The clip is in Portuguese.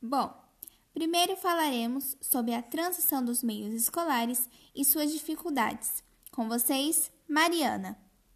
Bom, primeiro falaremos sobre a transição dos meios escolares e suas dificuldades. Com vocês, Mariana.